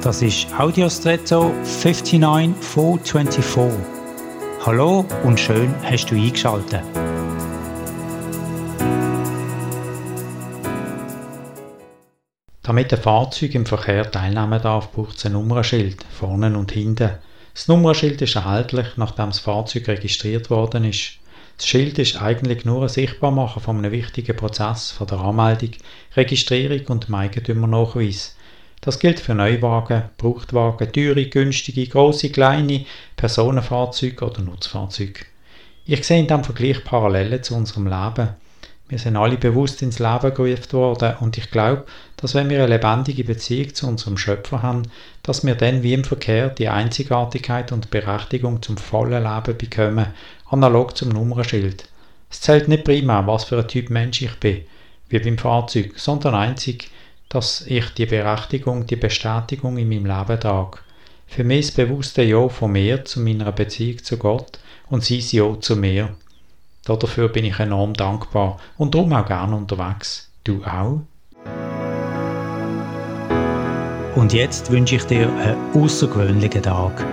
Das ist Audiostretto 59424. Hallo und schön hast du eingeschaltet. Damit ein Fahrzeug im Verkehr teilnehmen darf, braucht es ein Nummernschild, vorne und hinten. Das Nummernschild ist erhältlich, nachdem das Fahrzeug registriert worden ist. Das Schild ist eigentlich nur ein Sichtbarmachen von einem wichtigen Prozess von der Anmeldung, Registrierung und dem Eigentümernachweis. Das gilt für Neuwagen, Brauchtwagen, teure, günstige, große, kleine, Personenfahrzeuge oder Nutzfahrzeuge. Ich sehe in diesem Vergleich Parallelen zu unserem Leben. Wir sind alle bewusst ins Leben gerufen worden und ich glaube, dass wenn wir eine lebendige Beziehung zu unserem Schöpfer haben, dass wir dann wie im Verkehr die Einzigartigkeit und Berechtigung zum vollen Leben bekommen, analog zum Nummernschild. Es zählt nicht prima, was für ein Typ Mensch ich bin, wie beim Fahrzeug, sondern einzig, dass ich die Berechtigung, die Bestätigung in meinem Leben trage. Für mich ist bewusste Ja von mir zu meiner Beziehung zu Gott und sein Ja zu mir. Dafür bin ich enorm dankbar und darum auch gerne unterwegs. Du auch? Und jetzt wünsche ich dir einen außergewöhnlichen Tag.